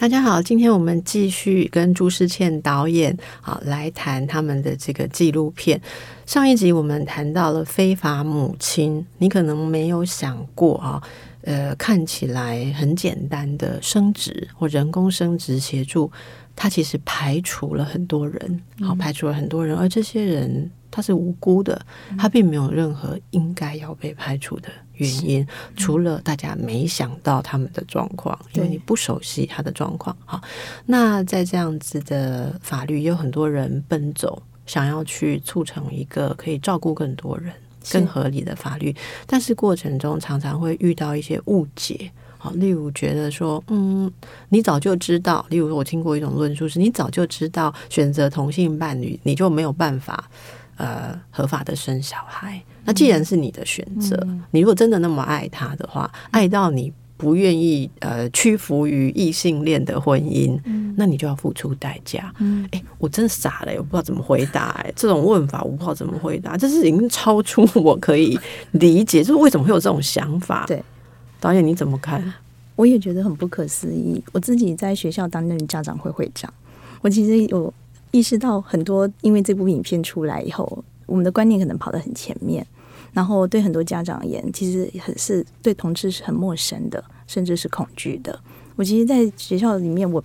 大家好，今天我们继续跟朱世倩导演啊来谈他们的这个纪录片。上一集我们谈到了非法母亲，你可能没有想过啊，呃，看起来很简单的生殖或人工生殖协助，它其实排除了很多人，好，排除了很多人，而这些人他是无辜的，他并没有任何应该要被排除的。原因除了大家没想到他们的状况，因为你不熟悉他的状况。好，那在这样子的法律，有很多人奔走，想要去促成一个可以照顾更多人、更合理的法律，但是过程中常常会遇到一些误解。好，例如觉得说，嗯，你早就知道，例如说我听过一种论述是，你早就知道选择同性伴侣，你就没有办法。呃，合法的生小孩。那既然是你的选择，嗯，你如果真的那么爱他的话，嗯，爱到你不愿意呃屈服于异性恋的婚姻，嗯，那你就要付出代价。嗯，哎，我真的傻了，我不知道怎么回答。哎，这种问法我不知道怎么回答，这是已经超出我可以理解，就是为什么会有这种想法？对，导演你怎么看？我也觉得很不可思议。我自己在学校担任家长会会长，我其实有。意识到很多，因为这部影片出来以后，我们的观念可能跑得很前面，然后对很多家长而言，其实很是对同志是很陌生的，甚至是恐惧的。我其实，在学校里面，我。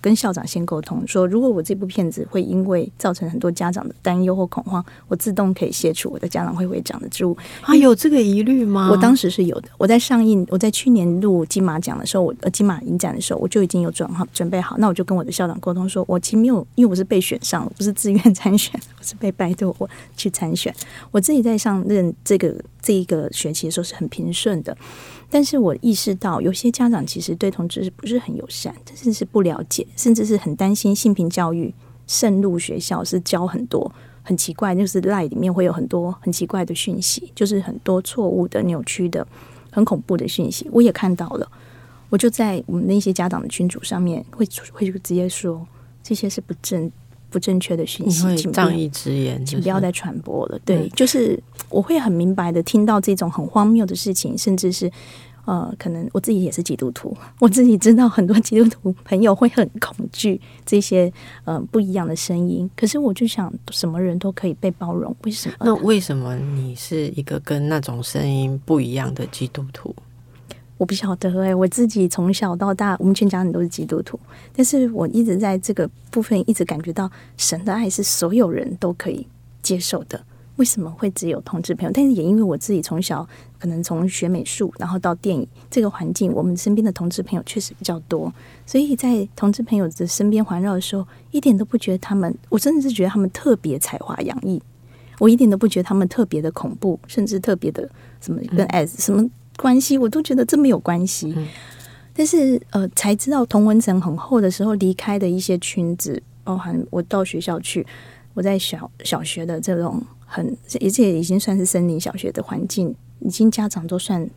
跟校长先沟通，说如果我这部片子会因为造成很多家长的担忧或恐慌，我自动可以卸除我的家长会会长的职务。啊，有这个疑虑吗？我当时是有的。我在上映，我在去年录金马奖的时候，我呃金马影展的时候，我就已经有准好准备好。那我就跟我的校长沟通说，我其实没有，因为我是被选上，我不是自愿参选，我是被拜托我去参选。我自己在上任这个这一个学期的时候是很平顺的。但是我意识到，有些家长其实对同志是不是很友善，甚至是不了解，甚至是很担心性平教育渗入学校，是教很多很奇怪，就是 LINE 里面会有很多很奇怪的讯息，就是很多错误的、扭曲的、很恐怖的讯息。我也看到了，我就在我们那些家长的群组上面会会直接说，这些是不正不正确的讯息，请仗义直言，请不要再传播了。对，就是我会很明白的听到这种很荒谬的事情，甚至是呃，可能我自己也是基督徒，我自己知道很多基督徒朋友会很恐惧这些呃不一样的声音。可是我就想，什么人都可以被包容，为什么？那为什么你是一个跟那种声音不一样的基督徒？我不晓得哎、欸，我自己从小到大，我们全家人都是基督徒，但是我一直在这个部分一直感觉到神的爱是所有人都可以接受的。为什么会只有同志朋友？但是也因为我自己从小可能从学美术，然后到电影这个环境，我们身边的同志朋友确实比较多，所以在同志朋友的身边环绕的时候，一点都不觉得他们，我真的是觉得他们特别才华洋溢，我一点都不觉得他们特别的恐怖，甚至特别的什么跟 S 什么。关系我都觉得这没有关系，嗯、但是呃，才知道同文层很厚的时候，离开的一些圈子，包含我到学校去，我在小小学的这种很，而且已经算是森林小学的环境，已经家长都算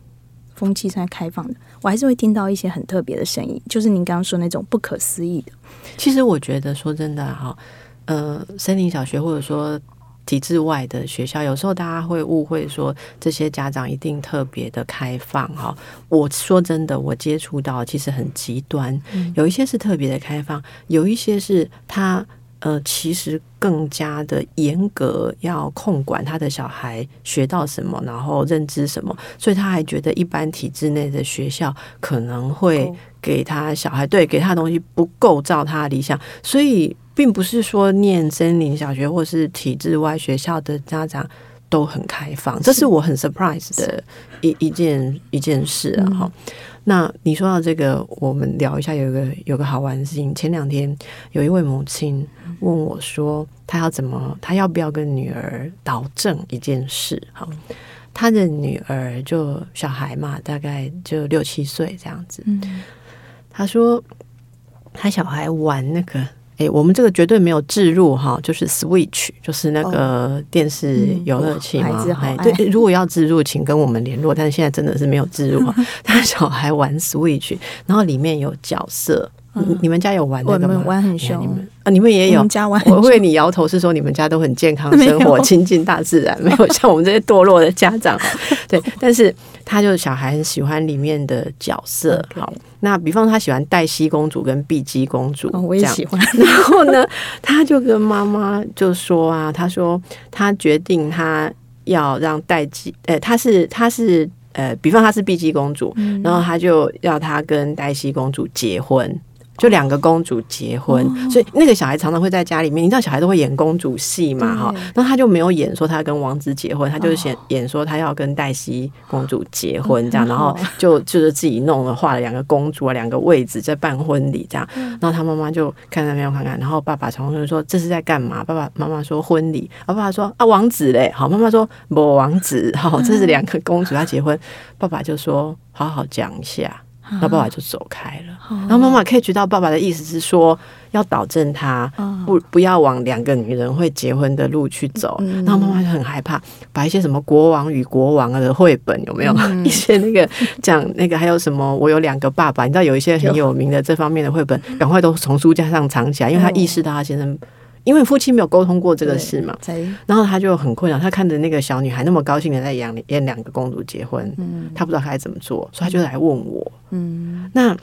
风气算开放的，我还是会听到一些很特别的声音，就是您刚刚说那种不可思议的。其实我觉得说真的哈，呃，森林小学或者说。体制外的学校，有时候大家会误会说这些家长一定特别的开放哈。我说真的，我接触到其实很极端，有一些是特别的开放，有一些是他呃其实更加的严格，要控管他的小孩学到什么，然后认知什么，所以他还觉得一般体制内的学校可能会给他小孩对给他的东西不构造他的理想，所以。并不是说念森林小学或是体制外学校的家长都很开放，这是我很 surprise 的一一件一件事啊！哈、嗯，那你说到这个，我们聊一下，有个有个好玩的事情。前两天有一位母亲问我说，她要怎么，她要不要跟女儿导正一件事？哈，她的女儿就小孩嘛，大概就六七岁这样子。她说，她小孩玩那个。哎，我们这个绝对没有置入哈，就是 Switch，就是那个电视游乐器嘛。哎、哦，对，如果要置入，请跟我们联络。但是现在真的是没有置入，他小孩玩 Switch，然后里面有角色。嗯、你们家有玩那个吗？玩很凶。你们啊，你们也有。们家玩我为你摇头是说你们家都很健康 生活，亲近大自然，没有像我们这些堕落的家长。对，但是他就是小孩很喜欢里面的角色。好，那比方他喜欢黛西公主跟碧姬公主，哦，我也喜欢。然后呢，他就跟妈妈就说啊，他说他决定他要让黛姬，呃，他是他是呃，比方他是碧姬公主，嗯，然后他就要他跟黛西公主结婚。就两个公主结婚，哦，所以那个小孩常常会在家里面。你知道小孩都会演公主戏嘛？哈，那他就没有演说他跟王子结婚，他就是演演说他要跟黛西公主结婚这样，然后就就是自己弄了画了两个公主啊，两个位置在办婚礼这样。然后他妈妈就看那边看看，然后爸爸常常说这是在干嘛？爸爸妈妈说婚礼，啊，爸爸说啊王子嘞，好，妈妈说不王子，好，这是两个公主要结婚，爸爸就说好好讲一下。那爸爸就走开了，然后妈妈可以知道爸爸的意思是说要导正他，不不要往两个女人会结婚的路去走。然后妈妈就很害怕，把一些什么国王与国王的绘本有没有 一些那个讲那个还有什么我有两个爸爸，你知道有一些很有。名的这方面的绘本，赶快都从书架上藏起来，因为他意识到他先生。因为夫妻没有沟通过这个事嘛，然后他就很困扰。他看着那个小女孩那么高兴的在演演两个公主结婚，嗯，他不知道该怎么做，所以他就来问我。嗯，那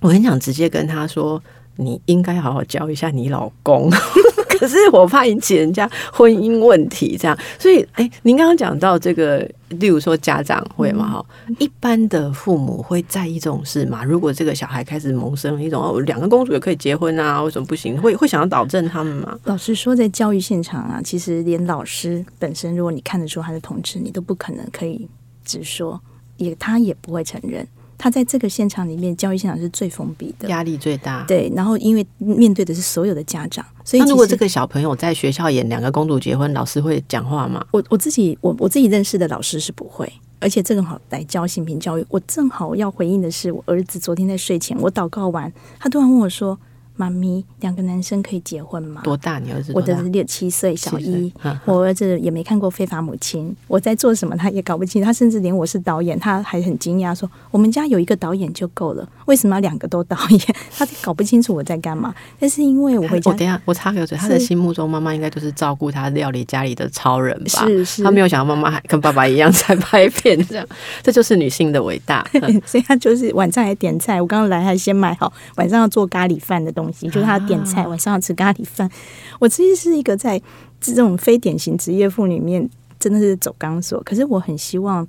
我很想直接跟他说，你应该好好教一下你老公。可是我怕引起人家婚姻问题，这样，所以，哎，您刚刚讲到这个，例如说家长会嘛，哈、嗯，一般的父母会在意这种事吗？如果这个小孩开始萌生一种哦，两个公主也可以结婚啊，为什么不行？会会想要导正他们吗？老实说，在教育现场啊，其实连老师本身，如果你看得出他是同志，你都不可能可以直说，也他也不会承认。他在这个现场里面，教育现场是最封闭的，压力最大。对，然后因为面对的是所有的家长，所以那如果这个小朋友在学校演两个公主结婚，老师会讲话吗？我我自己我我自己认识的老师是不会，而且正好来教性平教育。我正好要回应的是，我儿子昨天在睡前，我祷告完，他突然问我说。妈咪，两个男生可以结婚吗？多大？你儿子？我的六七岁，小一。我儿子也没看过《非法母亲》，我在做什么，他也搞不清。他甚至连我是导演，他还很惊讶，说：“我们家有一个导演就够了，为什么要两个都导演？” 他搞不清楚我在干嘛。但是因为我会，我等下我插个嘴，他的心目中妈妈应该就是照顾他料理家里的超人吧？是是，他没有想到妈妈还跟爸爸一样在拍片，这样这就是女性的伟大。所以他就是晚上还点菜，我刚刚来还先买好晚上要做咖喱饭的东西，就是他点菜，晚上要吃咖喱饭。我其实是一个在这种非典型职业妇里面真的是走钢索，可是我很希望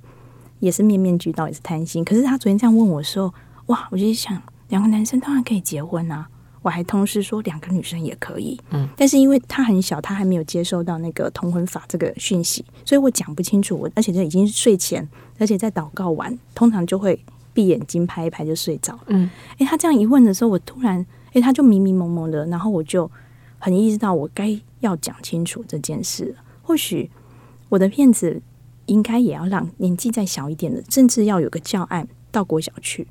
也是面面俱到，也是贪心。可是他昨天这样问我说：“哇！”我就想，两个男生当然可以结婚啊。我还同时说两个女生也可以。嗯，但是因为他很小，他还没有接收到那个同婚法这个讯息，所以我讲不清楚。我而且这已经是睡前，而且在祷告完，通常就会闭眼睛拍一拍就睡着。嗯，诶，他这样一问的时候，我突然。诶，他就迷迷蒙蒙的，然后我就很意识到我该要讲清楚这件事。或许我的片子应该也要让年纪再小一点的，甚至要有个教案到国小去，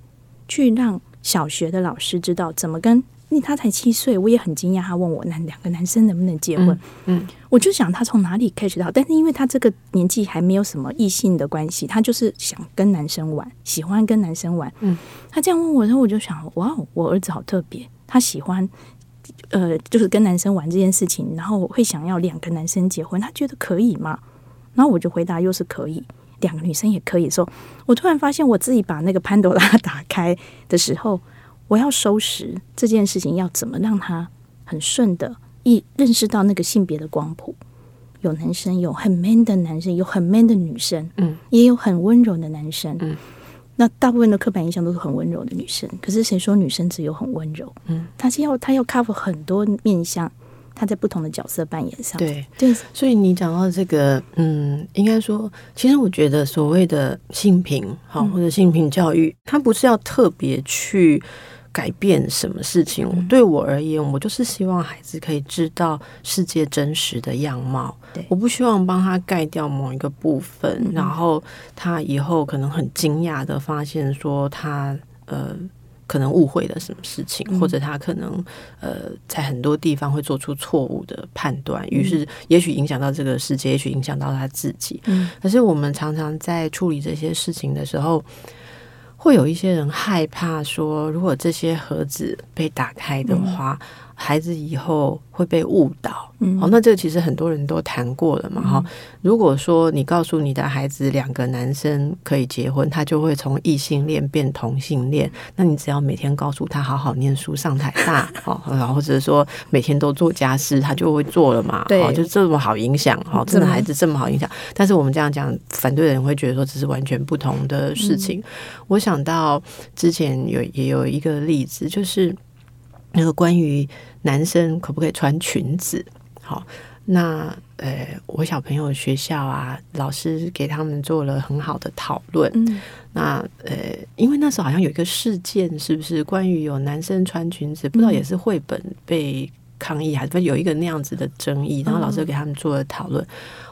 去让小学的老师知道怎么跟。因为他才七岁，我也很惊讶。他问我那两个男生能不能结婚？嗯，嗯，我就想他从哪里 catch 到，但是因为他这个年纪还没有什么异性的关系，他就是想跟男生玩，喜欢跟男生玩。嗯，他这样问我的时候，我就想，哇，我儿子好特别。他喜欢，呃，就是跟男生玩这件事情，然后我会想要两个男生结婚，他觉得可以吗？然后我就回答，又是可以，两个女生也可以说。我突然发现我自己把那个潘多拉打开的时候，我要收拾这件事情，要怎么让他很顺的一认识到那个性别的光谱，有男生，有很 man 的男生，有很 man 的女生，嗯，也有很温柔的男生，嗯。那大部分的刻板印象都是很温柔的女生，可是谁说女生只有很温柔？嗯，她是要她要 cover 很多面相，她在不同的角色扮演上。对对，所以你讲到这个，嗯，应该说，其实我觉得所谓的性平好或者性平教育，它不是要特别去。改变什么事情？对我而言，我就是希望孩子可以知道世界真实的样貌。我不希望帮他盖掉某一个部分，然后他以后可能很惊讶的发现说他呃可能误会了什么事情，嗯、或者他可能呃在很多地方会做出错误的判断，于是也许影响到这个世界，也许影响到他自己。嗯，可是我们常常在处理这些事情的时候，会有一些人害怕说，如果这些盒子被打开的话。孩子以后会被误导，嗯，哦，那这个其实很多人都谈过了嘛，哈、嗯。如果说你告诉你的孩子两个男生可以结婚，他就会从异性恋变同性恋，那你只要每天告诉他好好念书、上台大，哦，然后或者说每天都做家事，他就会做了嘛，对，就这么好影响，哈，真的孩子这么好影响。但是我们这样讲，反对的人会觉得说这是完全不同的事情。嗯、我想到之前有也有一个例子，就是。那个关于男生可不可以穿裙子？好，那呃，我小朋友学校啊，老师给他们做了很好的讨论。嗯，那呃，因为那时候好像有一个事件，是不是关于有男生穿裙子？不知道也是绘本被抗议，还是有一个那样子的争议？然后老师给他们做了讨论。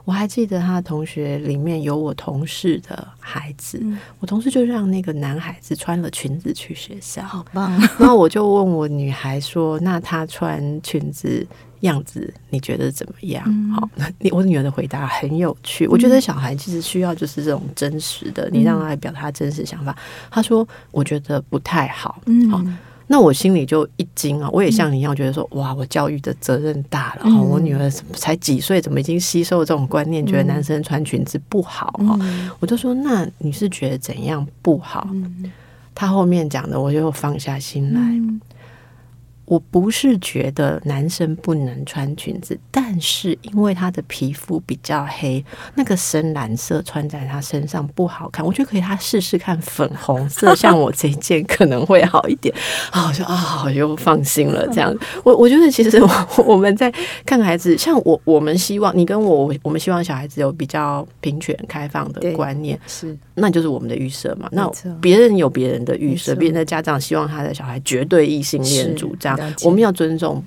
我还记得他的同学里面有我同事的孩子，嗯、我同事就让那个男孩子穿了裙子去学校，好棒。然后我就问我女孩说：“那他穿裙子样子你觉得怎么样？”嗯、好，你我女儿的回答很有趣。我觉得小孩其实需要就是这种真实的，嗯、你让他来表达真实想法。他说：“我觉得不太好。”嗯，好。那我心里就一惊啊！我也像你一样觉得说，哇，我教育的责任大了。嗯、我女儿才几岁，怎么已经吸收这种观念，觉得男生穿裙子不好？嗯、我就说，那你是觉得怎样不好？嗯、他后面讲的，我就放下心来。嗯我不是觉得男生不能穿裙子，但是因为他的皮肤比较黑，那个深蓝色穿在他身上不好看。我觉得可以，他试试看粉红色，像我这一件可能会好一点。啊，我说啊，我就放心了。这样，我我觉得其实 我我们在看孩子，像我我们希望你跟我，我们希望小孩子有比较平权开放的观念，是，那就是我们的预设嘛。那别人有别人的预设，别人的家长希望他的小孩绝对异性恋主张。我们要尊重，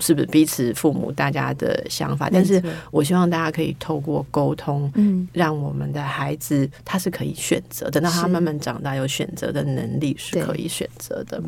是不是彼此父母大家的想法？但是我希望大家可以透过沟通，嗯，让我们的孩子他是可以选择，等到他慢慢长大有选择的能力是可以选择的。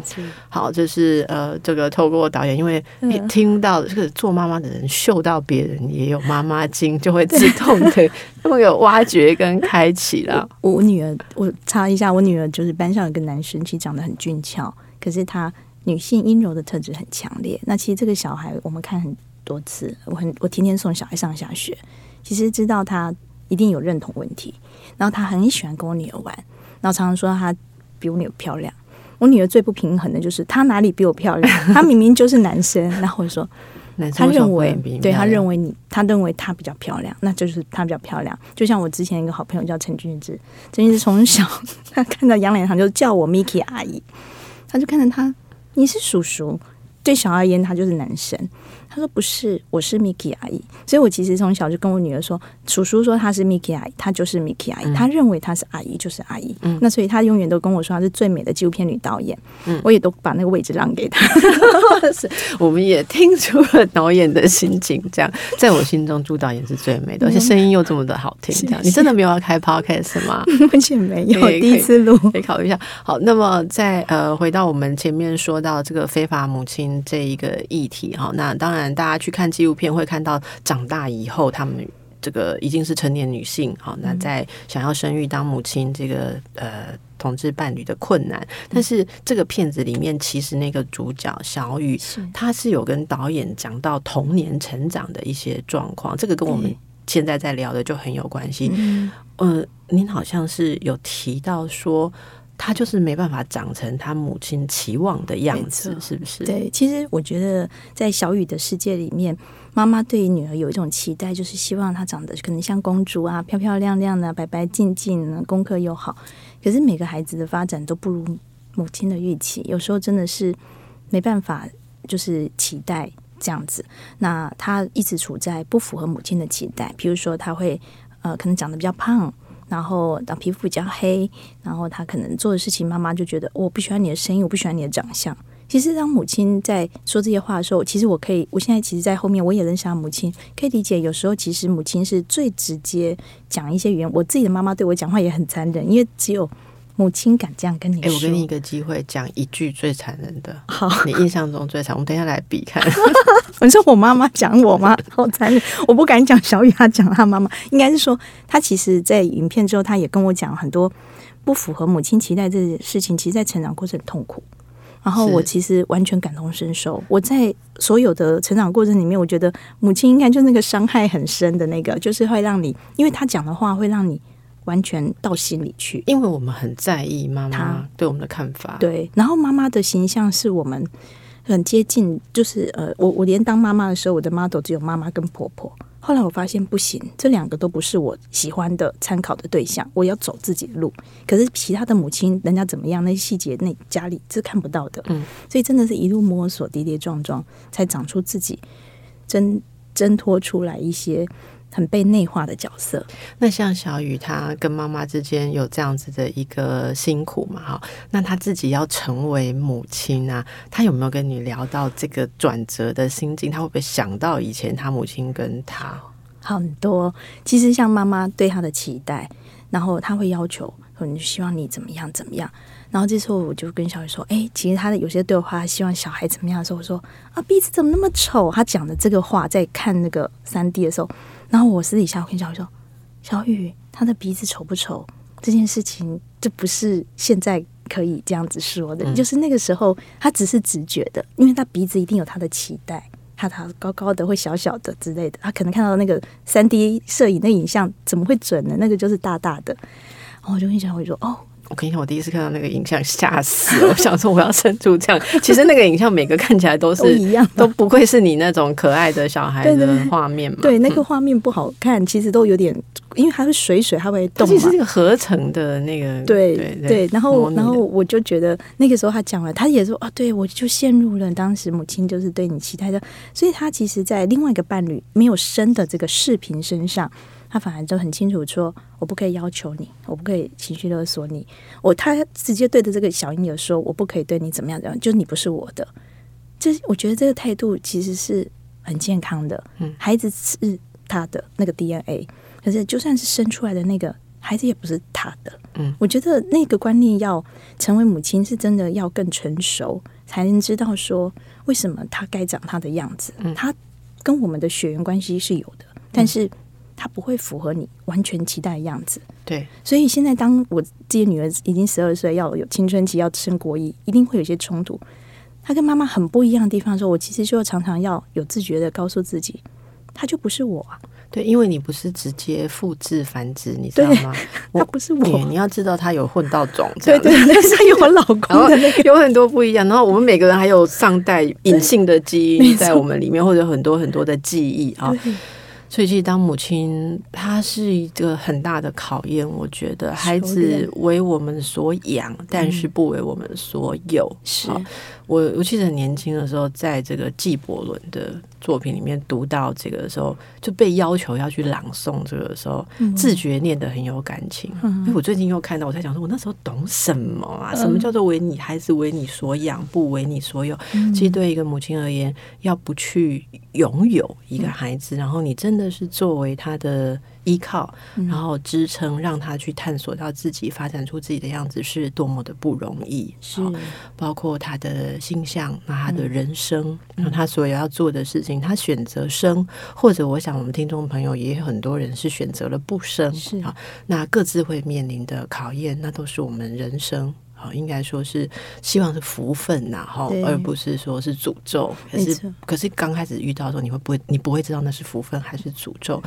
好，这是呃，这个透过导演，因为你听到这个做妈妈的人嗅到别人也有妈妈经，就会自动的 会有挖掘跟开启了。我女儿，我查一下，我女儿就是班上有个男生，其实长得很俊俏，可是他。女性阴柔的特质很强烈。那其实这个小孩，我们看很多次，我很我天天送小孩上下学，其实知道他一定有认同问题。然后他很喜欢跟我女儿玩，然后常常说他比我女儿漂亮。我女儿最不平衡的就是她哪里比我漂亮？她明明就是男生。然后我说，他认为对他认为你，他认为她比较漂亮，那就是她比较漂亮。就像我之前一个好朋友叫陈俊志，陈俊志从小 他看到杨脸堂就叫我 Miki 阿姨，他就看着他。你是叔叔，对小孩而言，他就是男生。他说：“不是，我是 Miki 阿姨。”所以，我其实从小就跟我女儿说：“叔叔说他是 Miki 阿姨，他就是 Miki 阿姨。嗯、他认为他是阿姨，就是阿姨。嗯、那所以，他永远都跟我说他是最美的纪录片女导演。嗯、我也都把那个位置让给他。我们也听出了导演的心情。这样，在我心中，朱导演是最美的，而且声音又这么的好听。这样，你真的没有要开 podcast 吗？完全没有，第一次录，可以考虑一下。好，那么在呃，回到我们前面说到这个非法母亲这一个议题哈，那当然。大家去看纪录片会看到，长大以后他们这个已经是成年女性，好，那在想要生育当母亲这个呃同志伴侣的困难。但是这个片子里面，其实那个主角小雨，她是有跟导演讲到童年成长的一些状况，这个跟我们现在在聊的就很有关系。呃，您好像是有提到说。他就是没办法长成他母亲期望的样子，是不是？对，其实我觉得在小雨的世界里面，妈妈对于女儿有一种期待，就是希望她长得可能像公主啊，漂漂亮亮的，白白净净的，功课又好。可是每个孩子的发展都不如母亲的预期，有时候真的是没办法，就是期待这样子。那他一直处在不符合母亲的期待，比如说他会呃，可能长得比较胖。然后，当皮肤比较黑，然后他可能做的事情，妈妈就觉得我不喜欢你的声音，我不喜欢你的长相。其实，当母亲在说这些话的时候，其实我可以，我现在其实，在后面我也认识他母亲，可以理解。有时候，其实母亲是最直接讲一些语言。我自己的妈妈对我讲话也很残忍，因为只有。母亲敢这样跟你说。哎、欸，我给你一个机会，讲一句最残忍的。好，你印象中最残，我们等一下来比看。你说我妈妈讲我吗？好残忍，我不敢讲小雨，她讲她妈妈，应该是说她其实，在影片之后，她也跟我讲很多不符合母亲期待这件事情，其实，在成长过程很痛苦。然后我其实完全感同身受。我在所有的成长过程里面，我觉得母亲应该就那个伤害很深的那个，就是会让你，因为她讲的话会让你完全到心里去。因为我们很在意妈妈对我们的看法。对，然后妈妈的形象是我们很接近，就是呃，我我连当妈妈的时候，我的 model 只有妈妈跟婆婆。后来我发现不行，这两个都不是我喜欢的参考的对象，我要走自己的路。可是其他的母亲，人家怎么样，那些细节，那家里是看不到的。嗯，所以真的是一路摸索，跌跌撞撞，才长出自己，挣挣脱出来一些很被内化的角色。那像小雨，她跟妈妈之间有这样子的一个辛苦嘛？哈，那她自己要成为母亲啊，她有没有跟你聊到这个转折的心境？她会不会想到以前她母亲跟她？很多，其实像妈妈对她的期待，然后她会要求，可能希望你怎么样怎么样。然后这时候我就跟小雨说：“哎，其实他的有些对话，希望小孩怎么样的时候，我说啊，鼻子怎么那么丑？”他讲的这个话，在看那个三 D 的时候，然后我私底下我跟小雨说：“小雨，他的鼻子丑不丑？这件事情，这不是现在可以这样子说的，嗯、就是那个时候他只是直觉的，因为他鼻子一定有他的期待。”他他高高的会小小的之类的，他可能看到那个三 D 摄影的影像怎么会准呢？那个就是大大的。然后我就跟小雨说：“哦，我跟你讲，我第一次看到那个影像吓死了。我想说我要生出这样，其实那个影像每个看起来都是都一样，都不愧是你那种可爱的小孩的画面嘛。对，那个画面不好看，其实都有点。”因为它是水水，它会动嘛。其实是一个合成的那个。对对，对，对，然后然后我就觉得那个时候他讲了，他也说啊，对我就陷入了当时母亲就是对你期待的，所以他其实，在另外一个伴侣没有生的这个视频身上，他反而就很清楚说，我不可以要求你，我不可以情绪勒索你，我他直接对着这个小婴儿说，我不可以对你怎么样怎么样，就是你不是我的。这我觉得这个态度其实是很健康的。嗯，孩子是他的那个 DNA。可是，就算是生出来的那个孩子，也不是他的。嗯，我觉得那个观念要成为母亲，是真的要更成熟，才能知道说为什么他该长他的样子。嗯，他跟我们的血缘关系是有的，但是他不会符合你完全期待的样子。对，所以现在当我自己女儿已经十二岁，要有青春期，要升国一，一定会有些冲突。他跟妈妈很不一样的地方，说我其实就常常要有自觉的告诉自己，他就不是我啊。对，因为你不是直接复制繁殖，你知道吗？他不是我，你要知道他有混到种，对对，但是有我老公的那个，有很多不一样。然后我们每个人还有上代隐性的基因在我们里面，或者很多很多的记忆啊。所以，其实当母亲，她是一个很大的考验。我觉得孩子为我们所养，但是不为我们所有。嗯、是我，我记得很年轻的时候，在这个纪伯伦的作品里面读到这个的时候，就被要求要去朗诵这个的时候，嗯、自觉念得很有感情。嗯、因为我最近又看到，我在想说，我那时候懂什么啊？什么叫做为你孩子为你所养，不为你所有？嗯、其实对一个母亲而言，要不去拥有一个孩子，嗯、然后你真的。是作为他的依靠，然后支撑，让他去探索到自己发展出自己的样子，是多么的不容易。是，包括他的心象，那他的人生，那、嗯、他所有要做的事情，他选择生，或者我想我们听众朋友也有很多人是选择了不生。是啊，那各自会面临的考验，那都是我们人生。应该说是希望是福分呐，哈，而不是说是诅咒。可是，可是刚开始遇到的时候，你会不会，你不会知道那是福分还是诅咒？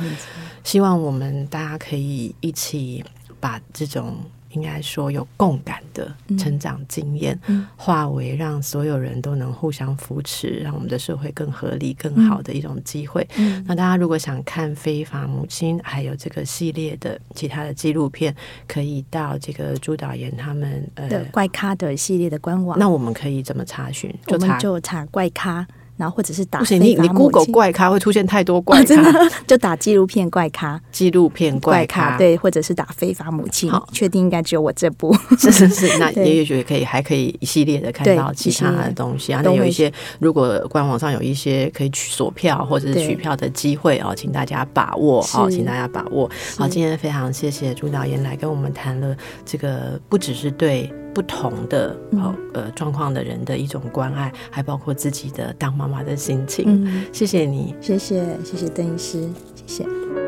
希望我们大家可以一起把这种。应该说有共感的成长经验，化为让所有人都能互相扶持，让我们的社会更合理、更好的一种机会。那大家如果想看《非法母亲》，还有这个系列的其他的纪录片，可以到这个朱导演他们呃的怪咖的系列的官网。那我们可以怎么查询？我们就查怪咖。然后或者是打不行，你你 Google 怪咖会出现太多怪咖，哦、真的 就打纪录片怪咖，纪录片怪咖，对，或者是打非法母亲。好，确定应该只有我这部，是 是是，那也许可以还可以一系列的看到其他的东西啊。那有一些如果官网上有一些可以取锁票或者是取票的机会哦，请大家把握好，请大家把握。好，今天非常谢谢朱导演来跟我们谈了这个，不只是对。不同的哦呃状况的人的一种关爱，还包括自己的当妈妈的心情。嗯，谢谢你，谢谢谢谢邓医师，谢谢。